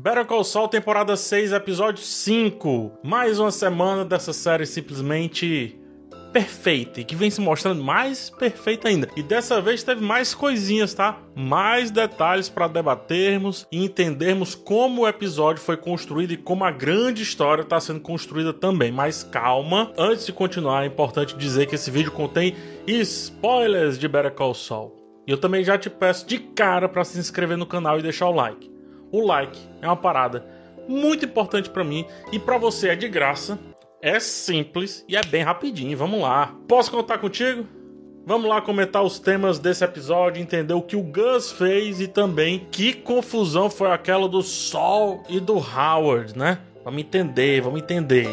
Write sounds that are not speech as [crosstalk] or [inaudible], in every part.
Better Call Saul, temporada 6, episódio 5. Mais uma semana dessa série simplesmente perfeita e que vem se mostrando mais perfeita ainda. E dessa vez teve mais coisinhas, tá? Mais detalhes para debatermos e entendermos como o episódio foi construído e como a grande história está sendo construída também. Mas calma, antes de continuar, é importante dizer que esse vídeo contém spoilers de Better Call Saul. E eu também já te peço de cara para se inscrever no canal e deixar o like. O like é uma parada muito importante para mim e para você é de graça. É simples e é bem rapidinho. Vamos lá. Posso contar contigo? Vamos lá comentar os temas desse episódio, entender o que o Gus fez e também que confusão foi aquela do Sol e do Howard, né? Vamos entender, vamos entender.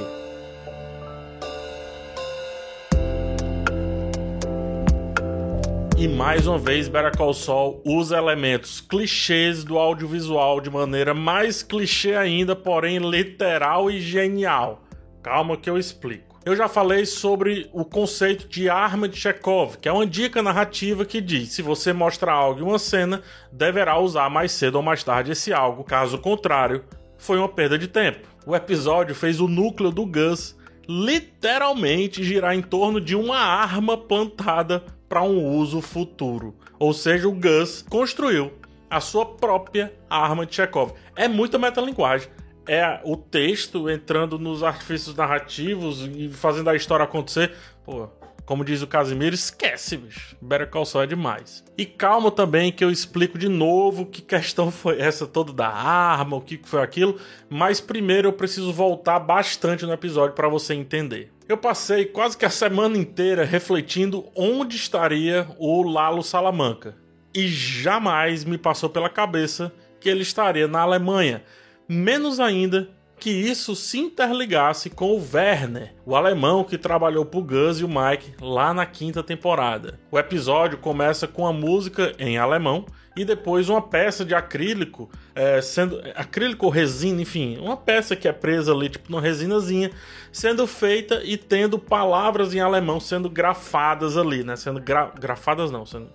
E mais uma vez, Call Saul usa elementos clichês do audiovisual de maneira mais clichê ainda, porém literal e genial. Calma que eu explico. Eu já falei sobre o conceito de arma de Chekhov, que é uma dica narrativa que diz: se você mostrar algo em uma cena, deverá usar mais cedo ou mais tarde esse algo, caso contrário, foi uma perda de tempo. O episódio fez o núcleo do Gus literalmente girar em torno de uma arma plantada para um uso futuro. Ou seja, o Gus construiu a sua própria arma de Chekhov. É muita metalinguagem. É o texto entrando nos artifícios narrativos e fazendo a história acontecer. Pô, como diz o Casimiro, esquece, bicho. Better Call Saul é demais. E calma também que eu explico de novo que questão [laughs] foi essa toda da arma, o que foi aquilo, mas primeiro eu preciso voltar bastante no episódio para você entender. Eu passei quase que a semana inteira refletindo onde estaria o Lalo Salamanca. E jamais me passou pela cabeça que ele estaria na Alemanha. Menos ainda que isso se interligasse com o Werner, o alemão que trabalhou pro Gus e o Mike lá na quinta temporada. O episódio começa com a música em alemão e depois uma peça de acrílico, é, sendo acrílico ou resina, enfim, uma peça que é presa ali tipo numa resinazinha, sendo feita e tendo palavras em alemão sendo grafadas ali, né? Sendo gra grafadas não, sendo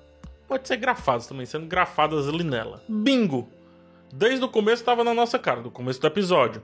pode ser grafadas também, sendo grafadas ali nela. Bingo. Desde o começo estava na nossa cara, do começo do episódio.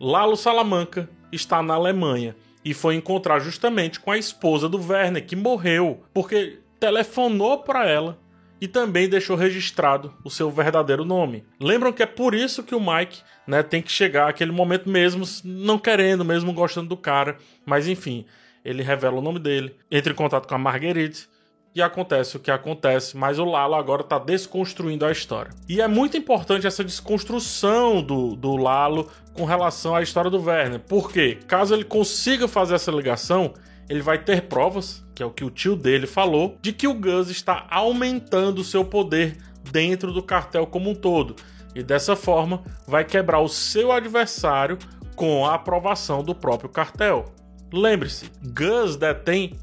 Lalo Salamanca está na Alemanha e foi encontrar justamente com a esposa do Werner, que morreu porque telefonou para ela e também deixou registrado o seu verdadeiro nome. Lembram que é por isso que o Mike né, tem que chegar aquele momento mesmo não querendo, mesmo gostando do cara, mas enfim, ele revela o nome dele, entra em contato com a Marguerite e acontece o que acontece, mas o Lalo agora está desconstruindo a história. E é muito importante essa desconstrução do, do Lalo com relação à história do Werner, porque caso ele consiga fazer essa ligação, ele vai ter provas, que é o que o tio dele falou, de que o Gus está aumentando seu poder dentro do cartel como um todo. E dessa forma vai quebrar o seu adversário com a aprovação do próprio cartel. Lembre-se, Gus detém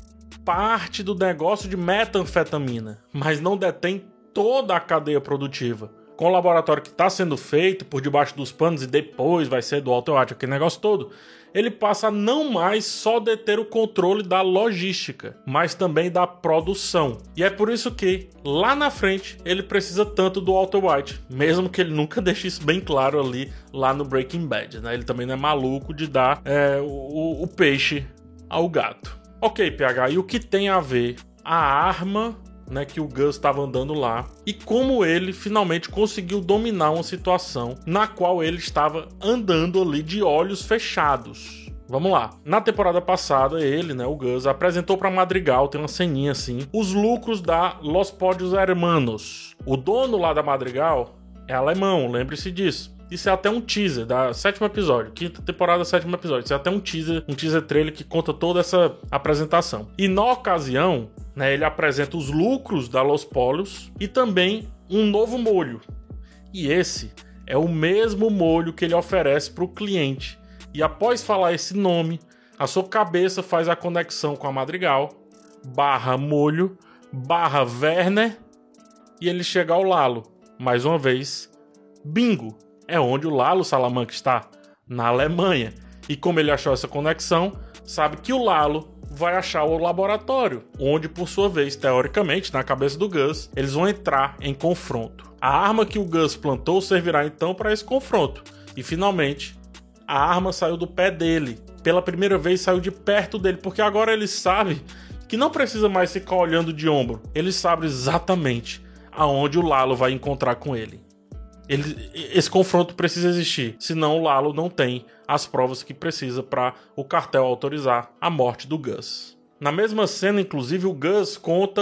parte do negócio de metanfetamina, mas não detém toda a cadeia produtiva. Com o laboratório que está sendo feito por debaixo dos panos e depois vai ser do White, aquele negócio todo, ele passa a não mais só deter o controle da logística, mas também da produção. E é por isso que, lá na frente, ele precisa tanto do Walter White, mesmo que ele nunca [laughs] deixe isso bem claro ali, lá no Breaking Bad, né? Ele também não é maluco de dar é, o, o peixe ao gato. Ok, PH, e o que tem a ver a arma né, que o Gus estava andando lá e como ele finalmente conseguiu dominar uma situação na qual ele estava andando ali de olhos fechados. Vamos lá. Na temporada passada, ele, né, o Gus, apresentou para Madrigal, tem uma ceninha assim, os lucros da Los Pódios Hermanos. O dono lá da Madrigal é alemão, lembre-se disso. Isso é até um teaser da sétimo episódio, quinta temporada, sétimo episódio. Isso é até um teaser, um teaser trailer que conta toda essa apresentação. E na ocasião, né, ele apresenta os lucros da Los Polios e também um novo molho. E esse é o mesmo molho que ele oferece para o cliente. E após falar esse nome, a sua cabeça faz a conexão com a Madrigal, barra molho, barra Werner, e ele chega ao Lalo. Mais uma vez, bingo! É onde o Lalo Salamanca está, na Alemanha. E como ele achou essa conexão, sabe que o Lalo vai achar o laboratório, onde, por sua vez, teoricamente, na cabeça do Gus, eles vão entrar em confronto. A arma que o Gus plantou servirá então para esse confronto. E finalmente, a arma saiu do pé dele. Pela primeira vez saiu de perto dele, porque agora ele sabe que não precisa mais ficar olhando de ombro. Ele sabe exatamente aonde o Lalo vai encontrar com ele. Ele esse confronto precisa existir, senão o Lalo não tem as provas que precisa para o cartel autorizar a morte do Gus. Na mesma cena, inclusive, o Gus conta